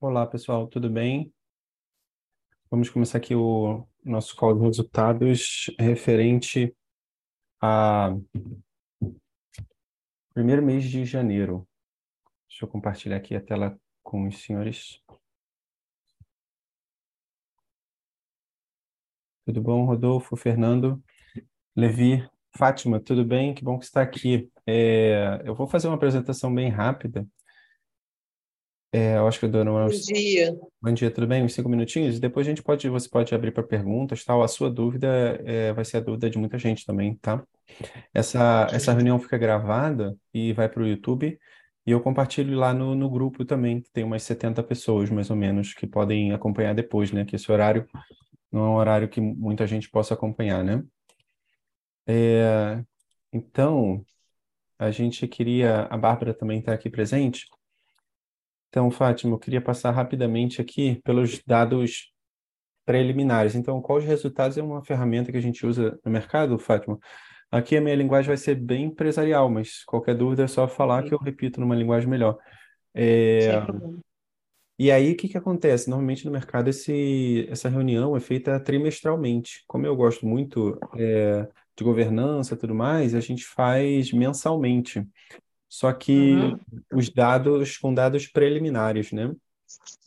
Olá, pessoal, tudo bem? Vamos começar aqui o nosso call de resultados referente a primeiro mês de janeiro. Deixa eu compartilhar aqui a tela com os senhores. Tudo bom, Rodolfo, Fernando, Levi, Fátima, tudo bem? Que bom que está aqui. É, eu vou fazer uma apresentação bem rápida. É, eu acho que eu dou Bom umas... dia. Bom dia, tudo bem? Uns cinco minutinhos? Depois a gente pode, você pode abrir para perguntas, tal. A sua dúvida é, vai ser a dúvida de muita gente também, tá? Essa, essa reunião fica gravada e vai para o YouTube e eu compartilho lá no, no grupo também, que tem umas 70 pessoas, mais ou menos, que podem acompanhar depois, né? Que esse horário não é um horário que muita gente possa acompanhar, né? É, então, a gente queria... A Bárbara também está aqui presente. Então, Fátima, eu queria passar rapidamente aqui pelos dados preliminares. Então, quais resultados é uma ferramenta que a gente usa no mercado, Fátima? Aqui a minha linguagem vai ser bem empresarial, mas qualquer dúvida é só falar que eu repito numa linguagem melhor. É, e aí, o que que acontece? Normalmente no mercado esse, essa reunião é feita trimestralmente. Como eu gosto muito é, de governança e tudo mais, a gente faz mensalmente. Só que Uhum. os dados com dados preliminares, né?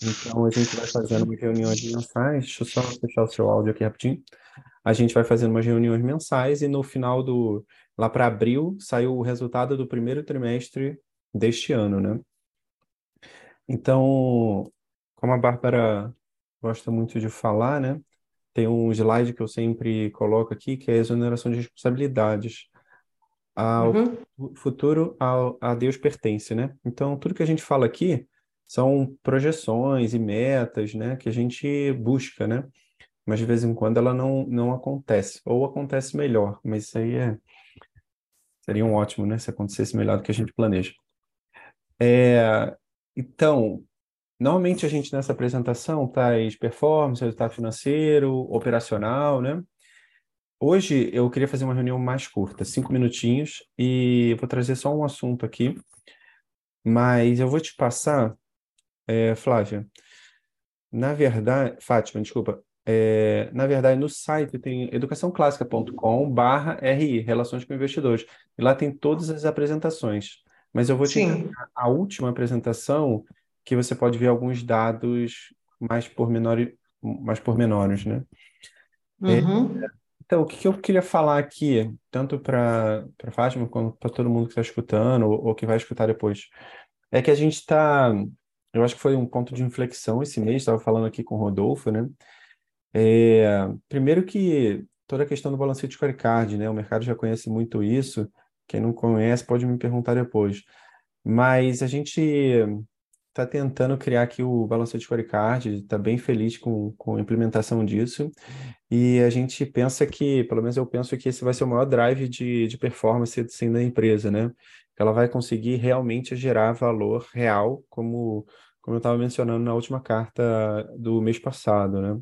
Então a gente vai fazendo umas reuniões mensais. Deixa eu só fechar o seu áudio aqui rapidinho. A gente vai fazendo umas reuniões mensais e no final do, lá para abril, saiu o resultado do primeiro trimestre deste ano, né? Então, como a Bárbara gosta muito de falar, né? Tem um slide que eu sempre coloco aqui, que é a exoneração de responsabilidades. Ao Uhum. fu- futuro, ao, a Deus pertence, né? Então, tudo que a gente fala aqui são projeções e metas, né? Que a gente busca, né? Mas de vez em quando ela não, não acontece, ou acontece melhor, mas isso aí é, seria um ótimo, né? Se acontecesse melhor do que a gente planeja. É, então, normalmente a gente nessa apresentação traz performance, resultado financeiro, operacional, né? Hoje eu queria fazer uma reunião mais curta, cinco minutinhos, e vou trazer só um assunto aqui, mas eu vou te passar, é, Flávia, na verdade, Fátima, desculpa, é, na verdade no site tem educaçãoclássica.com/ri, Relações com Investidores, e lá tem todas as apresentações, mas eu vou te Sim. a última apresentação que você pode ver alguns dados mais pormenores, mais pormenores, né? Uhum. Então, o que eu queria falar aqui, tanto para para Fátima quanto para todo mundo que está escutando ou, ou que vai escutar depois, é que a gente está, eu acho que foi um ponto de inflexão esse mês, estava falando aqui com o Rodolfo, né? É, primeiro que toda a questão do balancete scorecard, né? O mercado já conhece muito isso. Quem não conhece pode me perguntar depois. Mas a gente está tentando criar aqui o balancete scorecard, está bem feliz com, com a implementação disso. E a gente pensa que, pelo menos eu penso que esse vai ser o maior drive de, de performance assim, da empresa, né? Ela vai conseguir realmente gerar valor real, como, como eu estava mencionando na última carta do mês passado, né?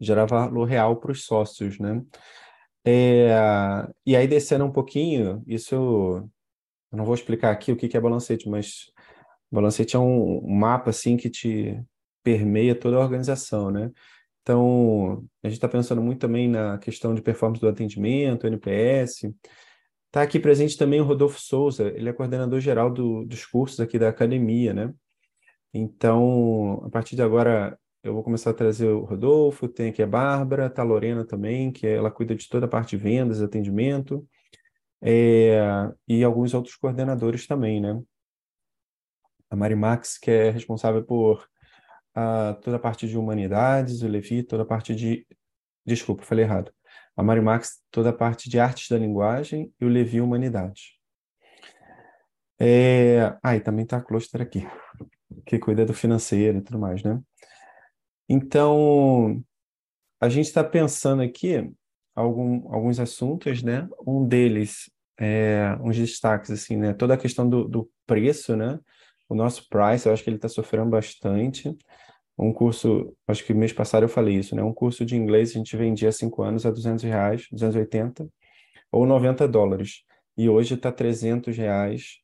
Gerar valor real para os sócios, né? É, e aí, descendo um pouquinho, isso eu não vou explicar aqui o que é balancete, mas balancete é um, mapa assim que te permeia toda a organização, né? Então, a gente está pensando muito também na questão de performance do atendimento, NPS. Está aqui presente também o Rodolfo Souza, ele é coordenador geral do, dos cursos aqui da academia, né? Então, a partir de agora, eu vou começar a trazer o Rodolfo, tem aqui a Bárbara, tá a Lorena também, que ela cuida de toda a parte de vendas, atendimento, é, e alguns outros coordenadores também, né? A Mari Max, que é responsável por ah, toda a parte de humanidades, o Levi, toda a parte de. Desculpa, falei errado. A Mari Max, toda a parte de artes da linguagem e o Levi, humanidades. É... Ah, e também está a Cluster aqui, que cuida do financeiro e tudo mais, né? Então, a gente está pensando aqui algum, alguns assuntos, né? Um deles é uns destaques, assim, né? Toda a questão do, do preço, né? O nosso price, eu acho que ele está sofrendo bastante. Um curso, acho que mês passado eu falei isso, né? Um curso de inglês a gente vendia há cinco anos a 200 reais, 280 ou 90 dólares. E hoje está 300 reais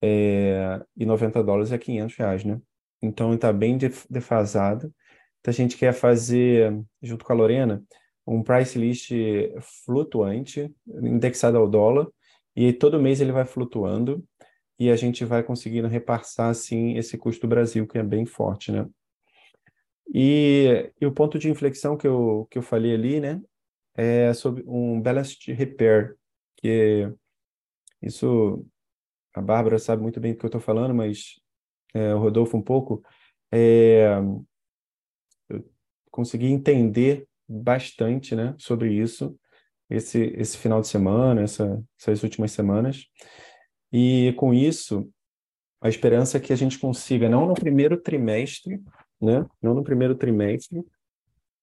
é, e 90 dólares é 500 reais, né? então está bem defasado. Então a gente quer fazer, junto com a Lorena, um price list flutuante, indexado ao dólar, e todo mês ele vai flutuando e a gente vai conseguindo repassar assim esse custo do Brasil que é bem forte, né? E, e, o ponto de inflexão que eu, que eu falei ali, né, é sobre um balance repair, que isso a Bárbara sabe muito bem do que eu estou falando, mas é, o Rodolfo um pouco, é, eu consegui entender bastante, né, sobre isso esse esse final de semana, essa, essas últimas semanas, e com isso a esperança é que a gente consiga, não no primeiro trimestre, né? Não no primeiro trimestre.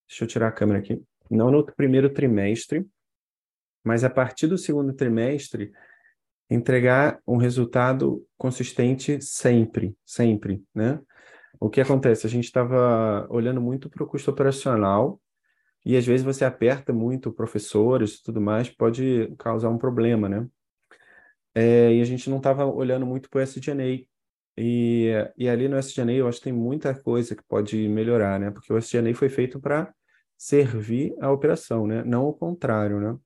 Deixa eu tirar a câmera aqui. Não no primeiro trimestre, mas a partir do segundo trimestre entregar um resultado consistente sempre, sempre, né? O que acontece? A gente estava olhando muito para o custo operacional e às vezes você aperta muito professores e tudo mais, pode causar um problema, né? É, e a gente não estava olhando muito para o SG&A, e, e ali no SGNA eu acho que tem muita coisa que pode melhorar, né? Porque o SGNA foi feito para servir a operação, né? Não o contrário, né?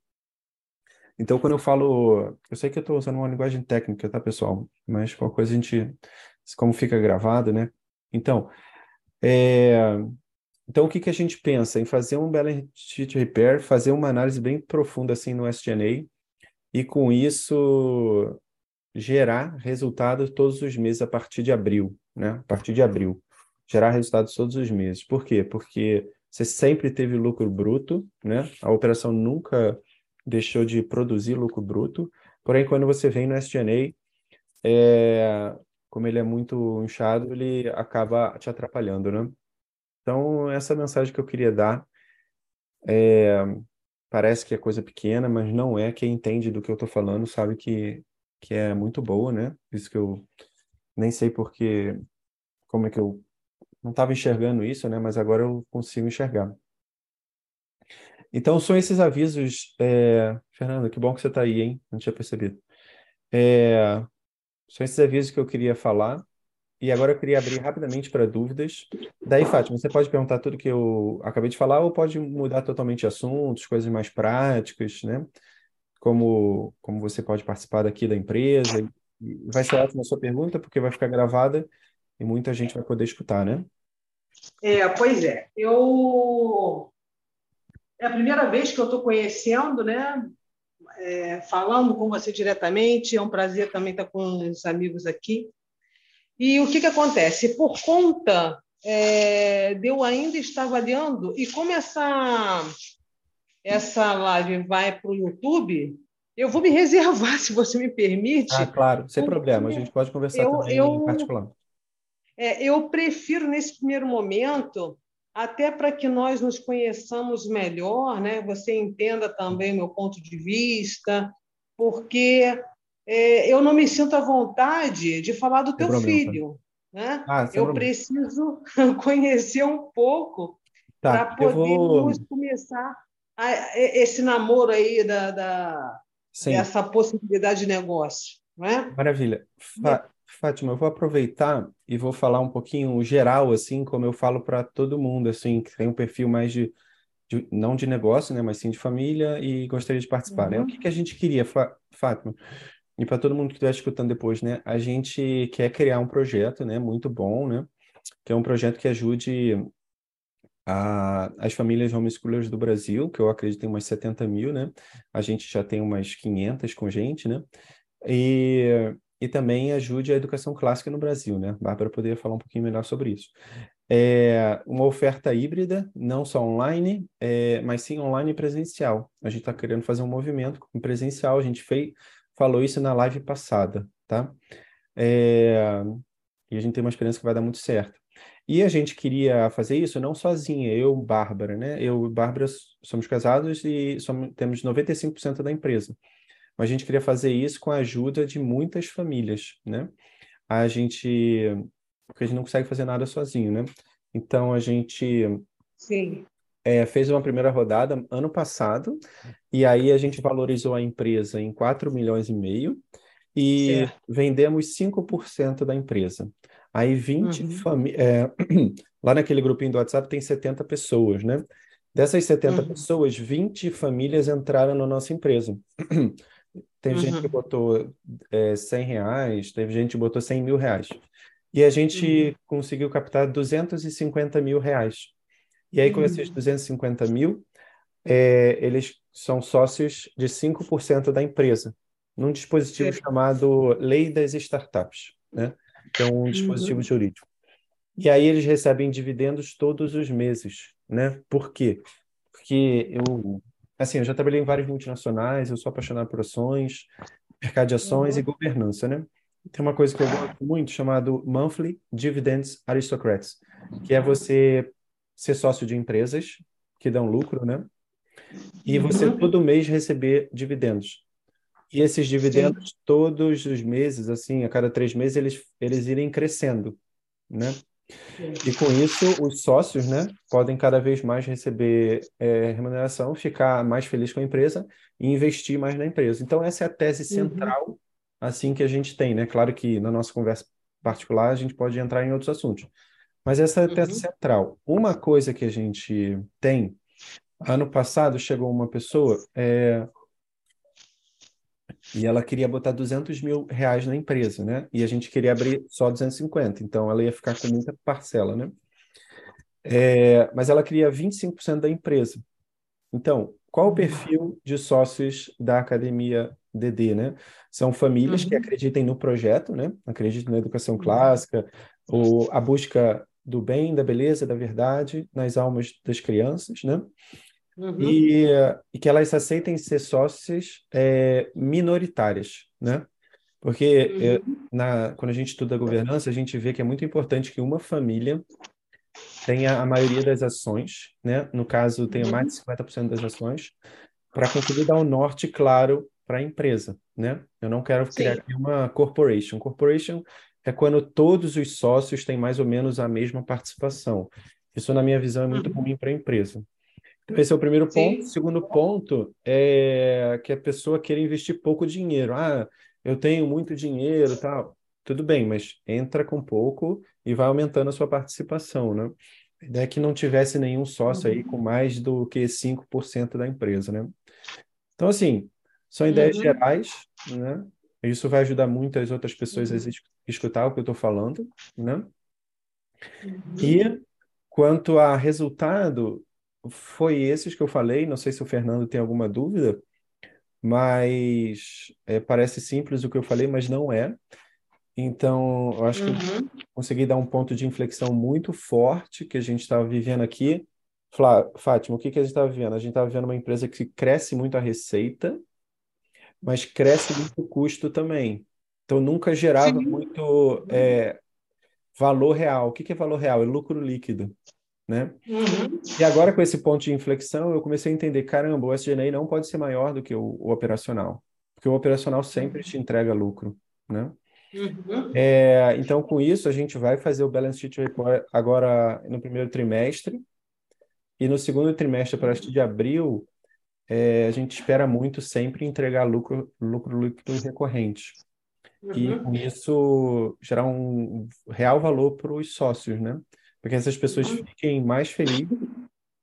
Então, quando eu falo... Eu sei que eu estou usando uma linguagem técnica, tá, pessoal? Mas qualquer coisa a gente... Como fica gravado, né? Então, é... Então, o que, que a gente pensa? Em fazer um balance sheet repair, fazer uma análise bem profunda assim no SGNA, e com isso gerar resultados todos os meses a partir de abril, né? A partir de abril. Gerar resultados todos os meses. Por quê? Porque você sempre teve lucro bruto, né? A operação nunca deixou de produzir lucro bruto. Porém, quando você vem no SG&A, é, como ele é muito inchado, ele acaba te atrapalhando, né? Então, essa mensagem que eu queria dar é, parece que é coisa pequena, mas não é. Quem entende do que eu estou falando sabe que que é muito boa, né? Isso que eu nem sei porque como é que eu não estava enxergando isso, né? Mas agora eu consigo enxergar. Então são esses avisos, é... Fernanda, que bom que você está aí, hein? Não tinha percebido. É... São esses avisos que eu queria falar. E agora eu queria abrir rapidamente para dúvidas. Daí, Fátima, você pode perguntar tudo que eu acabei de falar ou pode mudar totalmente assuntos, coisas mais práticas, né? como, como você pode participar daqui da empresa. Vai ser ótima a sua pergunta, porque vai ficar gravada e muita gente vai poder escutar, né? É, pois é. Eu é a primeira vez que eu estou conhecendo, né? É, falando com você diretamente. É um prazer também estar com os amigos aqui. E o que, que acontece? Por conta é, de eu ainda estar avaliando, e como essa essa live vai para o YouTube, eu vou me reservar, se você me permite. Ah, claro, sem problema, a gente pode conversar eu, também eu, em particular. É, eu prefiro, nesse primeiro momento, até para que nós nos conheçamos melhor, né? você entenda também meu ponto de vista, porque é, eu não me sinto à vontade de falar do teu filho. Né? Ah, eu problema. preciso conhecer um pouco tá, para podermos vou... começar esse namoro aí da, da essa possibilidade de negócio, é? Maravilha. Fá, Fátima, eu vou aproveitar e vou falar um pouquinho geral, assim, como eu falo para todo mundo, assim, que tem um perfil mais de, de, não de negócio, né, mas sim de família e gostaria de participar, uhum. né? O que, que a gente queria, Fátima? E para todo mundo que estiver escutando depois, né? A gente quer criar um projeto, né? Muito bom, né? Que é um projeto que ajude a, as famílias homeschoolers do Brasil, que eu acredito tem umas 70 mil, né? A gente já tem umas 500 com gente, né? E, e também ajude a educação clássica no Brasil, né? Bárbara poderia falar um pouquinho melhor sobre isso. É uma oferta híbrida, não só online, é, mas sim online e presencial. A gente está querendo fazer um movimento presencial, a gente fez, falou isso na live passada, tá? É, e a gente tem uma experiência que vai dar muito certo. E a gente queria fazer isso não sozinha, eu, Bárbara, né? Eu e Bárbara somos casados e somos, temos 95% da empresa. Mas a gente queria fazer isso com a ajuda de muitas famílias, né? A gente, porque a gente não consegue fazer nada sozinho, né? Então a gente Sim. É, fez uma primeira rodada ano passado, e aí a gente valorizou a empresa em 4 milhões e meio, e Certo. vendemos 5% da empresa. Aí 20 Uhum. famílias. lá naquele grupinho do WhatsApp tem 70 pessoas, né? Dessas 70 Uhum. pessoas, 20 famílias entraram na nossa empresa. Teve gente que Uhum. botou é, 100 reais, teve gente que botou 100 mil reais. E a gente Uhum. conseguiu captar 250 mil reais. E aí, com esses Uhum. 250 mil, é, eles são sócios de 5% da empresa, num dispositivo Certo. chamado Lei das Startups, né? Que é um dispositivo Uhum. jurídico. E aí eles recebem dividendos todos os meses, né? Por quê? Porque eu, assim, eu já trabalhei em várias multinacionais, eu sou apaixonado por ações, mercado de ações e Uhum. governança, né? Tem uma coisa que eu gosto muito chamado Monthly Dividends Aristocrats, que é você ser sócio de empresas que dão lucro, né? E você Uhum. todo mês receber dividendos. E esses Sim. dividendos, todos os meses, assim, a cada três meses, eles, eles irem crescendo, né? E com isso, os sócios, né, podem cada vez mais receber é, remuneração, ficar mais feliz com a empresa e investir mais na empresa. Então, essa é a tese Uhum. central, assim, que a gente tem, né? Claro que na nossa conversa particular a gente pode entrar em outros assuntos, mas essa é a tese Uhum. central. Uma coisa que a gente tem, ano passado chegou uma pessoa é, e ela queria botar 200 mil reais na empresa, né? E a gente queria abrir só 250, então ela ia ficar com muita parcela, né? É, mas ela queria 25% da empresa. Então, qual o perfil de sócios da Academia DD, né? São famílias que Uhum. acreditem no projeto, né? Acreditam na educação clássica, ou a busca do bem, da beleza, da verdade nas almas das crianças, né? Uhum. E, e que elas aceitem ser sócias é, minoritárias, né? Porque é, Uhum. na, quando a gente estuda governança, a gente vê que é muito importante que uma família tenha a maioria das ações, né? No caso, tenha mais de 50% das ações, para conseguir dar um norte claro para a empresa, né? Eu não quero criar Sim. aqui uma corporation. Corporation é quando todos os sócios têm mais ou menos a mesma participação. Isso, na minha visão, é muito Uhum. ruim para a empresa. Então, esse é o primeiro ponto. Sim. Segundo ponto é que a pessoa queira investir pouco dinheiro. Ah, eu tenho muito dinheiro, tal. Tudo bem, mas entra com pouco e vai aumentando a sua participação, né? A ideia é que não tivesse nenhum sócio aí com mais do que 5% da empresa, né? Então, assim, são ideias Uhum. gerais, né? Isso vai ajudar muitas outras pessoas a Uhum. es- escutar o que eu estou falando, né? Uhum. E quanto a resultado, foi esses que eu falei. Não sei se o Fernando tem alguma dúvida, mas é, parece simples o que eu falei, mas não é. Então, eu acho que eu Uhum. consegui dar um ponto de inflexão muito forte que a gente estava vivendo aqui. Flá, Fátima, o que que a gente estava vivendo? A gente estava vivendo uma empresa que cresce muito a receita, mas cresce muito o custo também. Então, nunca gerava Sim. muito é, valor real. O que que é valor real? É lucro líquido, né? Uhum. E agora, com esse ponto de inflexão, eu comecei a entender, caramba, o SG&A não pode ser maior do que o, o operacional, porque o operacional sempre te entrega lucro, né? Uhum. É, então, com isso, a gente vai fazer o Balance Sheet Report agora no primeiro trimestre, e no segundo trimestre, a partir de abril, é, a gente espera muito sempre entregar lucro, lucro líquido recorrente. E Uhum. com isso, gerar um real valor para os sócios, né? Porque essas pessoas Uhum. fiquem mais felizes,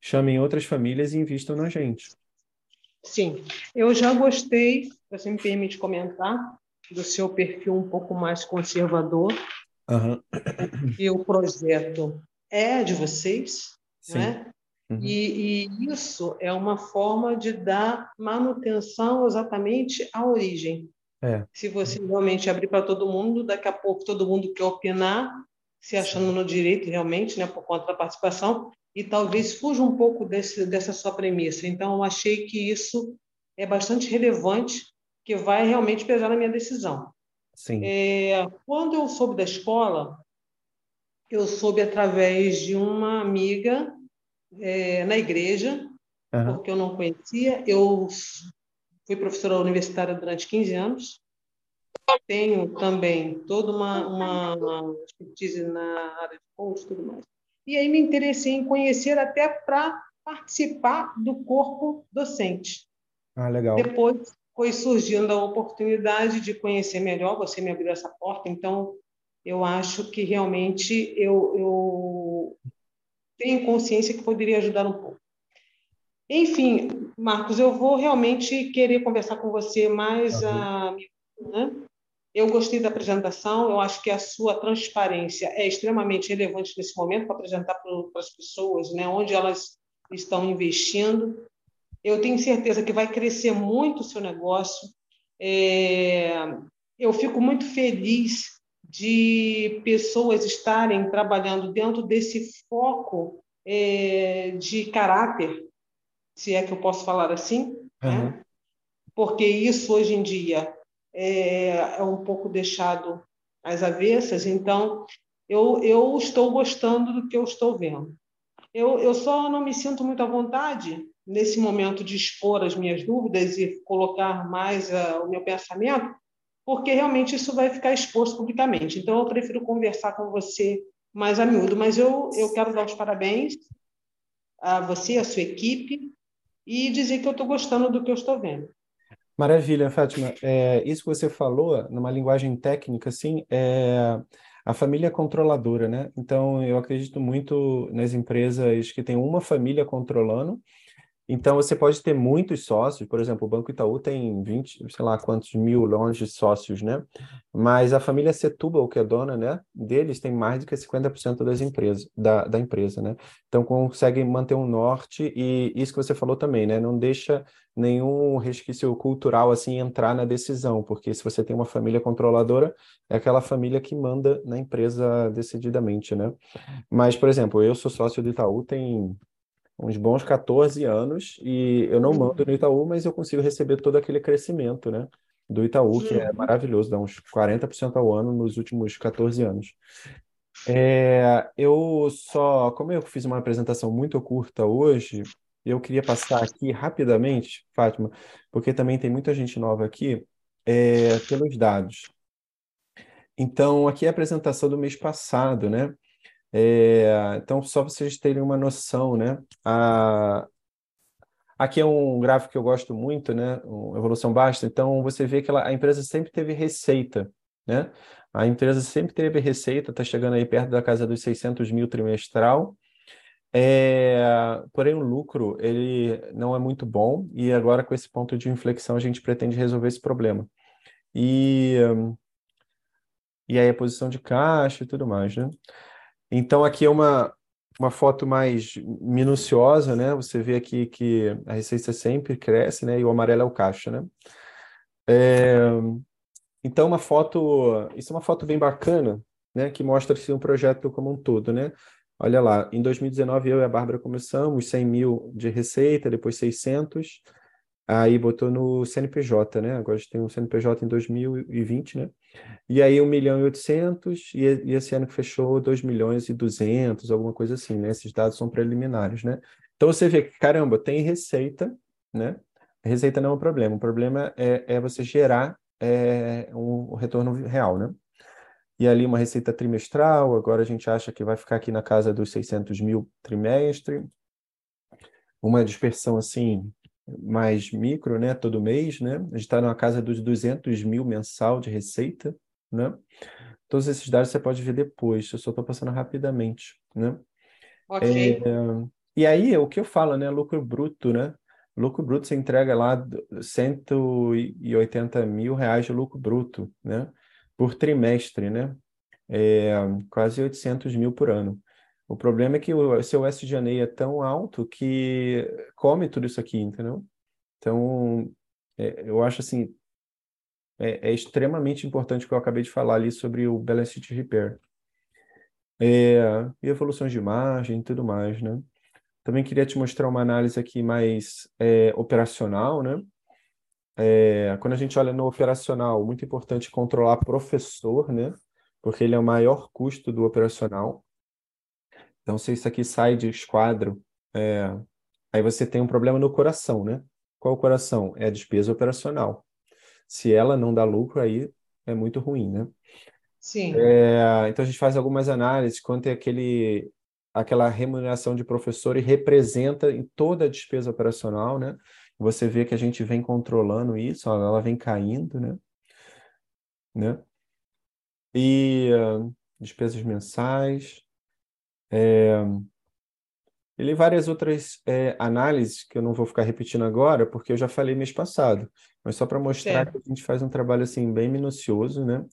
chamem outras famílias e invistam na gente. Sim, eu já gostei, você me permite comentar, do seu perfil um pouco mais conservador, Aham, e o projeto é de vocês, sim. né? Uhum. E, e isso é uma forma de dar manutenção exatamente à origem. É, Se você realmente abrir para todo mundo, daqui a pouco todo mundo quer opinar, se achando no direito realmente, né, por conta da participação, e talvez fuja um pouco desse, dessa sua premissa. Então, eu achei que isso é bastante relevante, que vai realmente pesar na minha decisão. sim. É, quando eu soube da escola, eu soube através de uma amiga é, na igreja, Aham, porque eu não conhecia. Eu fui professora universitária durante 15 anos. Tenho também toda uma, uma, uma expertise na área de coach e tudo mais. E aí me interessei em conhecer até para participar do corpo docente. Ah, legal. Depois foi surgindo a oportunidade de conhecer melhor, você me abriu essa porta, então eu acho que realmente eu, eu tenho consciência que poderia ajudar um pouco. Enfim, Marcos, eu vou realmente querer conversar com você mais. Uhum. né? Eu gostei da apresentação, eu acho que a sua transparência é extremamente relevante nesse momento para apresentar para as pessoas né, onde elas estão investindo. Eu tenho certeza que vai crescer muito o seu negócio. É, eu fico muito feliz de pessoas estarem trabalhando dentro desse foco é, de caráter, se é que eu posso falar assim, uhum. né? porque isso hoje em dia é, é, um pouco deixado às avessas. Então, eu, eu estou gostando do que eu estou vendo. Eu, eu só não me sinto muito à vontade nesse momento de expor as minhas dúvidas e colocar mais uh, o meu pensamento, porque realmente isso vai ficar exposto publicamente. Então, eu prefiro conversar com você mais a miúdo, mas eu, eu quero dar os parabéns a você, a sua equipe, e dizer que eu estou gostando do que eu estou vendo. Maravilha, Fátima. É, isso que você falou, numa linguagem técnica, assim, é a família controladora, né? Então, eu acredito muito nas empresas que têm uma família controlando então, você pode ter muitos sócios, por exemplo, o Banco Itaú tem 20, sei lá quantos mil longe de sócios, né? Mas a família Setúbal, que é dona, né, deles, tem mais do que 50% das empresas, da, da empresa, né? Então, consegue manter um norte e isso que você falou também, né? Não deixa nenhum resquício cultural, assim, entrar na decisão, porque se você tem uma família controladora, é aquela família que manda na empresa decididamente, né? Mas, por exemplo, eu sou sócio do Itaú tem uns bons 14 anos e eu não mando no Itaú, mas eu consigo receber todo aquele crescimento, né? Do Itaú, que é maravilhoso, dá uns 40% ao ano nos últimos 14 anos. É, eu só, como eu fiz uma apresentação muito curta hoje, eu queria passar aqui rapidamente, Fátima, porque também tem muita gente nova aqui, é, pelos dados. Então, aqui é a apresentação do mês passado, né? É, então, só vocês terem uma noção, né? A, aqui é um gráfico que eu gosto muito, né? Um, evolução basta. Então, você vê que ela, a empresa sempre teve receita, né? A empresa sempre teve receita, está chegando aí perto da casa dos 600 mil trimestral. É, porém, o lucro ele não é muito bom e agora com esse ponto de inflexão a gente pretende resolver esse problema. E, e aí a posição de caixa e tudo mais, né? Então, aqui é uma, uma foto mais minuciosa, né? Você vê aqui que a receita sempre cresce, né? E o amarelo é o caixa, né? É... Então, uma foto... Isso é uma foto bem bacana, né? Que mostra assim, um projeto como um todo, né? Olha lá, em 2019 eu e a Bárbara começamos 100 mil de receita, depois 600, aí botou no CNPJ, né? Agora a gente tem um CNPJ em 2020, né? E aí 1 milhão e 800, e, e esse ano que fechou 2 milhões e 200, alguma coisa assim, né? Esses dados são preliminares, né? Então você vê que, caramba, tem receita, né? Receita não é um problema, o problema é, é você gerar é, um, um retorno real, né? E ali uma receita trimestral, agora a gente acha que vai ficar aqui na casa dos 600 mil trimestre, uma dispersão assim mais micro, né, todo mês, né? A gente está na casa dos 200 mil mensal de receita, né? Todos esses dados você pode ver depois, eu só estou passando rapidamente, né? Ok. É, e aí, o que eu falo, né? Lucro bruto, né? Lucro bruto você entrega lá 180 mil reais de lucro bruto, né? Por trimestre, né? É, quase 800 mil por ano. O problema é que o seu SG&A é tão alto que come tudo isso aqui, entendeu? Então, é, eu acho assim, é, é, extremamente importante o que eu acabei de falar ali sobre o balance sheet repair. É, e evoluções de margem e tudo mais, né? Também queria te mostrar uma análise aqui mais é, operacional, né? É, quando a gente olha no operacional, muito importante controlar professor, né? Porque ele é o maior custo do operacional. Então, se isso aqui sai de esquadro, é, aí você tem um problema no coração, né? Qual o coração? É a despesa operacional. Se ela não dá lucro, aí é muito ruim, né? Sim. É, então, a gente faz algumas análises quanto é aquele, aquela remuneração de professor e representa em toda a despesa operacional, né? você vê que a gente vem controlando isso, ela vem caindo, né? né? E uh, despesas mensais, é, ele várias outras é, análises que eu não vou ficar repetindo agora, porque eu já falei mês passado, mas só para mostrar é. que a gente faz um trabalho assim bem minucioso, né?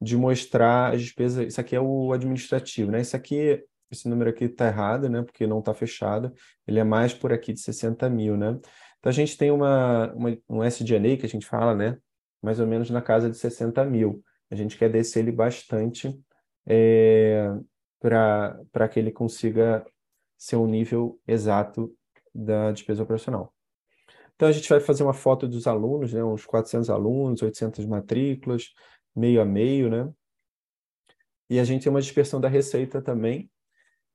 De mostrar as despesas. Isso aqui é o administrativo, né? Isso aqui, esse número aqui está errado, né? Porque não está fechado. Ele é mais por aqui de 60 mil, né? Então a gente tem uma, uma um SG&A que a gente fala, né? Mais ou menos na casa de 60 mil. A gente quer descer ele bastante é, para que ele consiga ser um nível exato da despesa operacional. Então, a gente vai fazer uma foto dos alunos, né, uns 400 alunos, 800 matrículas, meio a meio, né? E a gente tem uma dispersão da receita também.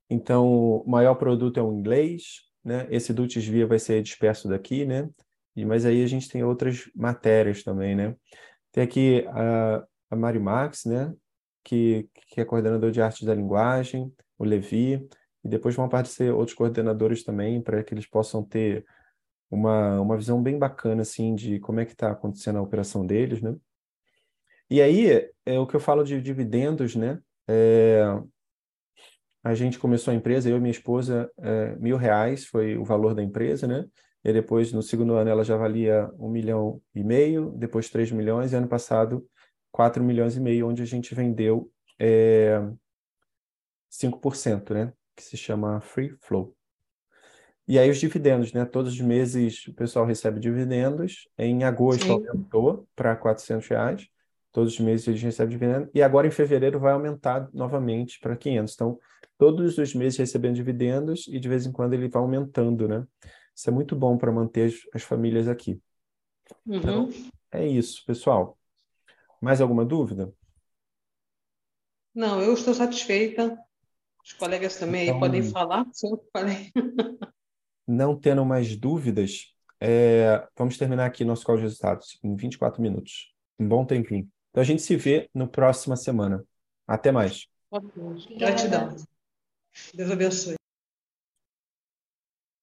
Então, o maior produto é o inglês, né? Esse Dutch Via vai ser disperso daqui, né? E, mas aí a gente tem outras matérias também, né? Tem aqui a, a Mari Max, né? Que, que é coordenador de arte da linguagem, o Levi, e depois vão aparecer outros coordenadores também, para que eles possam ter uma, uma visão bem bacana, assim, de como é que está acontecendo a operação deles, né? E aí, é o que eu falo de dividendos, né? É, a gente começou a empresa, eu e minha esposa, é, mil reais foi o valor da empresa, né? E depois, no segundo ano, ela já valia um milhão e meio, depois três milhões, e ano passado, quatro milhões e meio, onde a gente vendeu é, 5%, né? que se chama Free Flow. E aí os dividendos, né? Todos os meses o pessoal recebe dividendos. Em agosto Sim. aumentou para 400 reais. Todos os meses eles recebem dividendos. E agora em fevereiro vai aumentar novamente para 500. Então, todos os meses recebendo dividendos e de vez em quando ele vai aumentando, né? Isso é muito bom para manter as, as, famílias aqui. Uhum. Então, é isso, pessoal. Mais alguma dúvida? Não, eu estou satisfeita. Os colegas também então, aí podem falar sobre. Não tendo mais dúvidas, é, vamos terminar aqui nosso call de resultados em 24 minutos. Um bom tempinho. Então a gente se vê no próxima semana. Até mais. Gratidão. Deus abençoe.